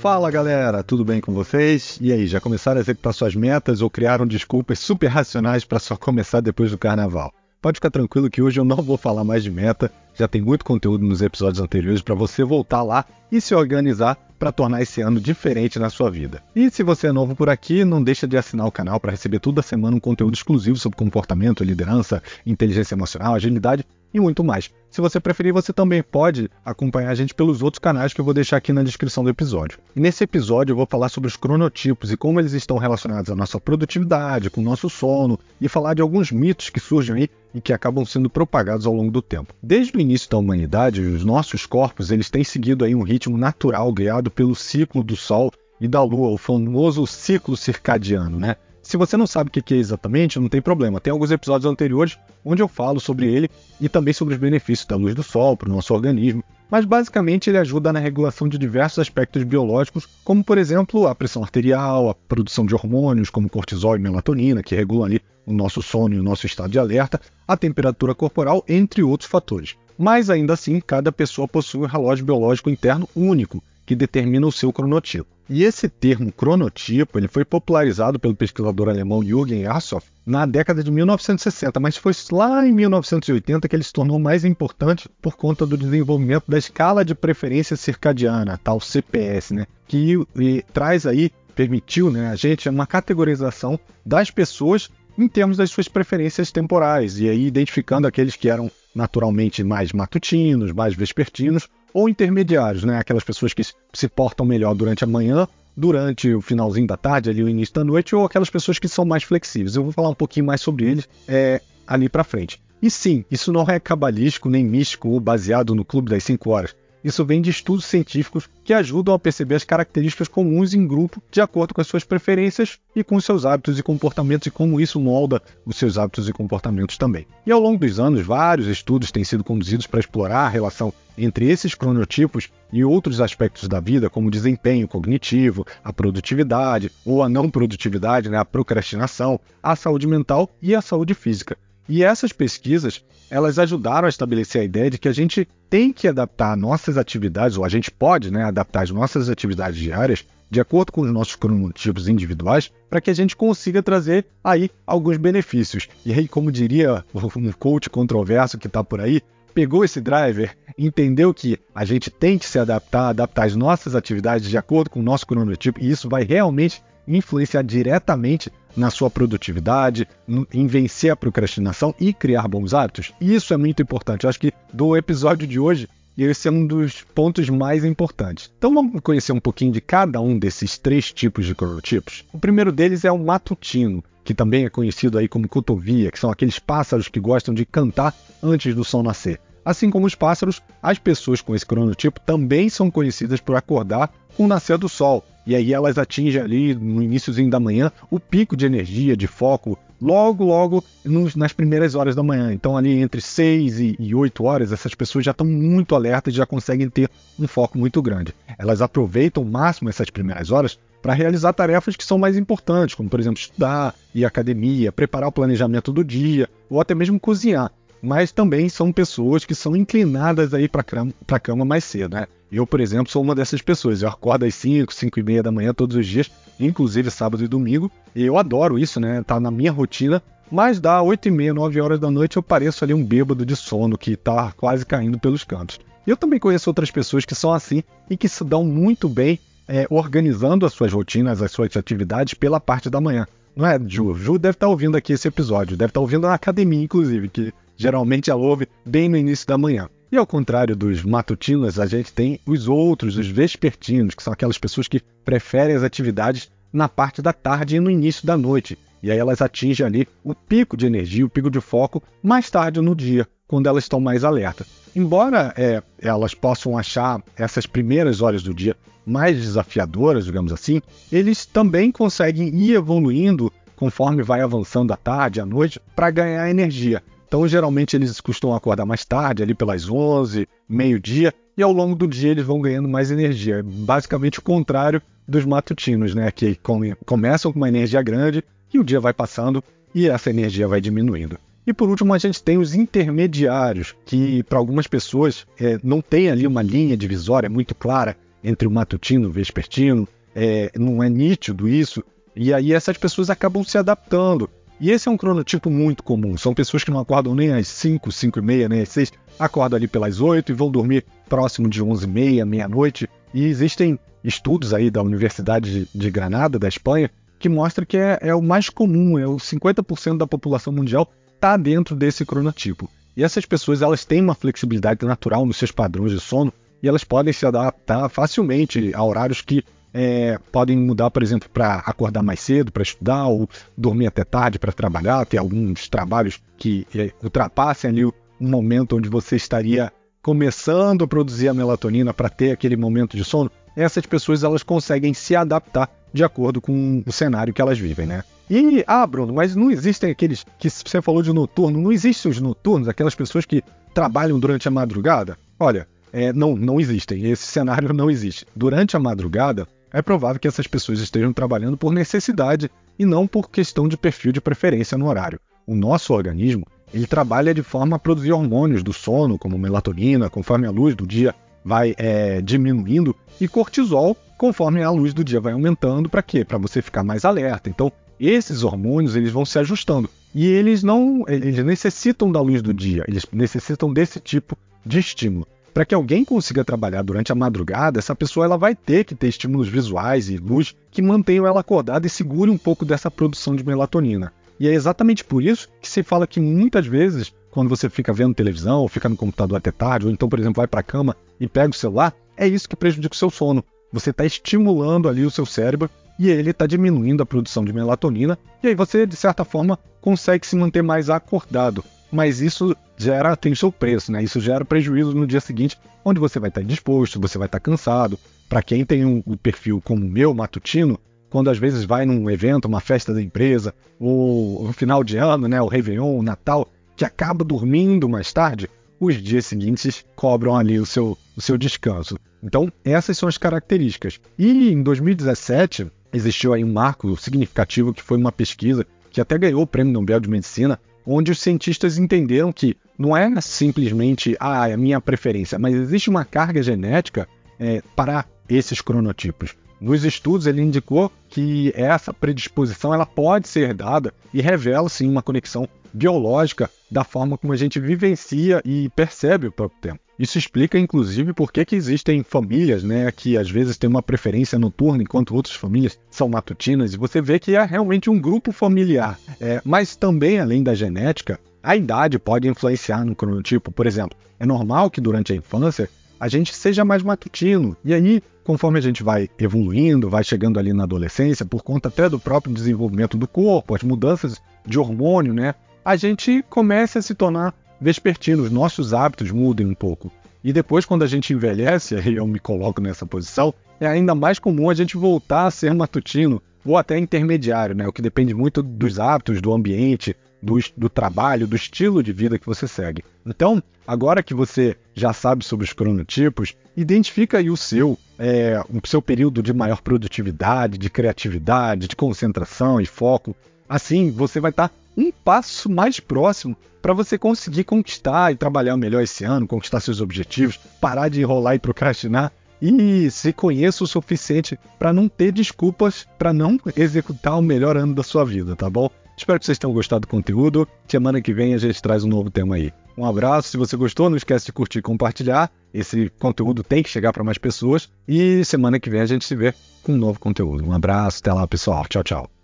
Fala galera, tudo bem com vocês? E aí, já começaram a executar suas metas ou criaram desculpas super racionais para só começar depois do carnaval? Pode ficar tranquilo que hoje eu não vou falar mais de meta, já tem muito conteúdo nos episódios anteriores para você voltar lá e se organizar para tornar esse ano diferente na sua vida. E se você é novo por aqui, não deixa de assinar o canal para receber toda semana um conteúdo exclusivo sobre comportamento, liderança, inteligência emocional, agilidade e muito mais. Se você preferir, você também pode acompanhar a gente pelos outros canais que eu vou deixar aqui na descrição do episódio. E nesse episódio eu vou falar sobre os cronotipos e como eles estão relacionados à nossa produtividade, com o nosso sono e falar de alguns mitos que surgem aí e que acabam sendo propagados ao longo do tempo. Desde o início da humanidade, os nossos corpos eles têm seguido aí um ritmo natural guiado pelo ciclo do Sol e da Lua, o famoso ciclo circadiano, né? Se você não sabe o que é exatamente, não tem problema. Tem alguns episódios anteriores onde eu falo sobre ele e também sobre os benefícios da luz do sol para o nosso organismo. Mas basicamente ele ajuda na regulação de diversos aspectos biológicos, como por exemplo a pressão arterial, a produção de hormônios como cortisol e melatonina, que regulam ali o nosso sono e o nosso estado de alerta, a temperatura corporal, entre outros fatores. Mas ainda assim, cada pessoa possui um relógio biológico interno único, que determina o seu cronotipo. E esse termo cronotipo ele foi popularizado pelo pesquisador alemão Jürgen Assoff na década de 1960, mas foi lá em 1980 que ele se tornou mais importante por conta do desenvolvimento da escala de preferência circadiana, tal CPS, né? Que e, traz aí, permitiu né, a gente uma categorização das pessoas em termos das suas preferências temporais, e aí identificando aqueles que eram naturalmente mais matutinos, mais vespertinos, ou intermediários, né? Aquelas pessoas que se portam melhor durante a manhã, durante o finalzinho da tarde, ali o início da noite, ou aquelas pessoas que são mais flexíveis. Eu vou falar um pouquinho mais sobre eles é, ali para frente. E sim, isso não é cabalístico nem místico ou baseado no Clube das 5 Horas. Isso vem de estudos científicos que ajudam a perceber as características comuns em grupo de acordo com as suas preferências e com seus hábitos e comportamentos e como isso molda os seus hábitos e comportamentos também. E ao longo dos anos, vários estudos têm sido conduzidos para explorar a relação entre esses cronotipos e outros aspectos da vida, como desempenho cognitivo, a produtividade ou a não produtividade, né, a procrastinação, a saúde mental e a saúde física. E essas pesquisas, elas ajudaram a estabelecer a ideia de que a gente tem que adaptar nossas atividades, ou a gente pode né, adaptar as nossas atividades diárias de acordo com os nossos cronotipos individuais, para que a gente consiga trazer aí alguns benefícios. E aí, como diria um coach controverso que está por aí, pegou esse driver, entendeu que a gente tem que se adaptar, adaptar as nossas atividades de acordo com o nosso cronotipo, e isso vai realmente influenciar diretamente na sua produtividade, em vencer a procrastinação e criar bons hábitos. Isso é muito importante. Eu acho que do episódio de hoje, esse é um dos pontos mais importantes. Então vamos conhecer um pouquinho de cada um desses três tipos de cronotipos. O primeiro deles é o matutino, que também é conhecido aí como cotovia, que são aqueles pássaros que gostam de cantar antes do sol nascer. Assim como os pássaros, as pessoas com esse cronotipo também são conhecidas por acordar com o nascer do sol. E aí elas atingem ali no iníciozinho da manhã o pico de energia, de foco, logo, logo nos, nas primeiras horas da manhã. Então, ali entre 6 e, e 8 horas, essas pessoas já estão muito alertas e já conseguem ter um foco muito grande. Elas aproveitam o máximo essas primeiras horas para realizar tarefas que são mais importantes, como por exemplo estudar, ir à academia, preparar o planejamento do dia, ou até mesmo cozinhar mas também são pessoas que são inclinadas aí para a cama mais cedo, né? Eu, por exemplo, sou uma dessas pessoas. Eu acordo às 5, 5 e meia da manhã todos os dias, inclusive sábado e domingo. E eu adoro isso, né? Tá na minha rotina. Mas dá 8 e meia, 9 horas da noite eu pareço ali um bêbado de sono que tá quase caindo pelos cantos. Eu também conheço outras pessoas que são assim e que se dão muito bem é, organizando as suas rotinas, as suas atividades pela parte da manhã. Não é, Ju? Ju deve estar tá ouvindo aqui esse episódio, deve estar tá ouvindo na academia, inclusive, que Geralmente ela ouve bem no início da manhã. E ao contrário dos matutinos, a gente tem os outros, os vespertinos, que são aquelas pessoas que preferem as atividades na parte da tarde e no início da noite. E aí elas atingem ali o pico de energia, o pico de foco, mais tarde no dia, quando elas estão mais alertas. Embora é, elas possam achar essas primeiras horas do dia mais desafiadoras, digamos assim, eles também conseguem ir evoluindo conforme vai avançando a tarde, a noite, para ganhar energia. Então, geralmente, eles costumam acordar mais tarde, ali pelas 11, meio-dia, e ao longo do dia eles vão ganhando mais energia. Basicamente o contrário dos matutinos, né? Que começam com uma energia grande e o dia vai passando e essa energia vai diminuindo. E por último, a gente tem os intermediários, que para algumas pessoas é, não tem ali uma linha divisória muito clara entre o matutino e o vespertino, é, não é nítido isso, e aí essas pessoas acabam se adaptando. E esse é um cronotipo muito comum. São pessoas que não acordam nem às 5, 5 e meia, nem às 6, acordam ali pelas 8 e vão dormir próximo de 11 e meia, meia-noite. E existem estudos aí da Universidade de Granada, da Espanha, que mostram que é, é o mais comum, é o 50% da população mundial está dentro desse cronotipo. E essas pessoas elas têm uma flexibilidade natural nos seus padrões de sono e elas podem se adaptar facilmente a horários que é, podem mudar, por exemplo, para acordar mais cedo para estudar ou dormir até tarde para trabalhar. Tem alguns trabalhos que é, ultrapassem ali o momento onde você estaria começando a produzir a melatonina para ter aquele momento de sono. Essas pessoas elas conseguem se adaptar de acordo com o cenário que elas vivem, né? E, ah, Bruno, mas não existem aqueles que você falou de noturno, não existem os noturnos, aquelas pessoas que trabalham durante a madrugada? Olha, é, não, não existem. Esse cenário não existe. Durante a madrugada, é provável que essas pessoas estejam trabalhando por necessidade e não por questão de perfil de preferência no horário. O nosso organismo ele trabalha de forma a produzir hormônios do sono, como melatonina, conforme a luz do dia vai é, diminuindo, e cortisol, conforme a luz do dia vai aumentando, para quê? Para você ficar mais alerta. Então, esses hormônios eles vão se ajustando e eles não, eles necessitam da luz do dia, eles necessitam desse tipo de estímulo para que alguém consiga trabalhar durante a madrugada, essa pessoa ela vai ter que ter estímulos visuais e luz que mantenham ela acordada e segure um pouco dessa produção de melatonina. E é exatamente por isso que se fala que muitas vezes, quando você fica vendo televisão, ou fica no computador até tarde, ou então, por exemplo, vai para a cama e pega o celular, é isso que prejudica o seu sono. Você está estimulando ali o seu cérebro e ele está diminuindo a produção de melatonina, e aí você, de certa forma, consegue se manter mais acordado mas isso gera, tem o seu preço, né? Isso gera prejuízo no dia seguinte, onde você vai estar indisposto, você vai estar cansado. Para quem tem um, um, perfil como o meu, matutino, quando às vezes vai num evento, uma festa da empresa, ou no final de ano, né, o Réveillon, o Natal, que acaba dormindo mais tarde, os dias seguintes cobram ali o seu, o seu descanso. Então, essas são as características. E em 2017, existiu aí um marco significativo que foi uma pesquisa que até ganhou o Prêmio Nobel de Medicina, onde os cientistas entenderam que não é simplesmente ah, é a minha preferência, mas existe uma carga genética é, para esses cronotipos. Nos estudos ele indicou que essa predisposição ela pode ser herdada e revela sim uma conexão biológica da forma como a gente vivencia e percebe o próprio tempo. Isso explica, inclusive, por que, que existem famílias né, que às vezes têm uma preferência noturna, enquanto outras famílias são matutinas, e você vê que é realmente um grupo familiar. É, mas também, além da genética, a idade pode influenciar no cronotipo. Por exemplo, é normal que durante a infância a gente seja mais matutino, e aí, conforme a gente vai evoluindo, vai chegando ali na adolescência, por conta até do próprio desenvolvimento do corpo, as mudanças de hormônio, né, a gente começa a se tornar vespertino, os nossos hábitos mudem um pouco. E depois, quando a gente envelhece, aí eu me coloco nessa posição, é ainda mais comum a gente voltar a ser matutino ou até intermediário, né? O que depende muito dos hábitos, do ambiente, do, do trabalho, do estilo de vida que você segue. Então, agora que você já sabe sobre os cronotipos, identifica aí o seu, é, o seu período de maior produtividade, de criatividade, de concentração e foco. Assim, você vai estar tá um passo mais próximo para você conseguir conquistar e trabalhar melhor esse ano, conquistar seus objetivos, parar de enrolar e procrastinar e se conheça o suficiente para não ter desculpas para não executar o melhor ano da sua vida, tá bom? Espero que vocês tenham gostado do conteúdo. Semana que vem a gente traz um novo tema aí. Um abraço, se você gostou, não esquece de curtir e compartilhar. Esse conteúdo tem que chegar para mais pessoas. E semana que vem a gente se vê com um novo conteúdo. Um abraço, até lá, pessoal. Tchau, tchau.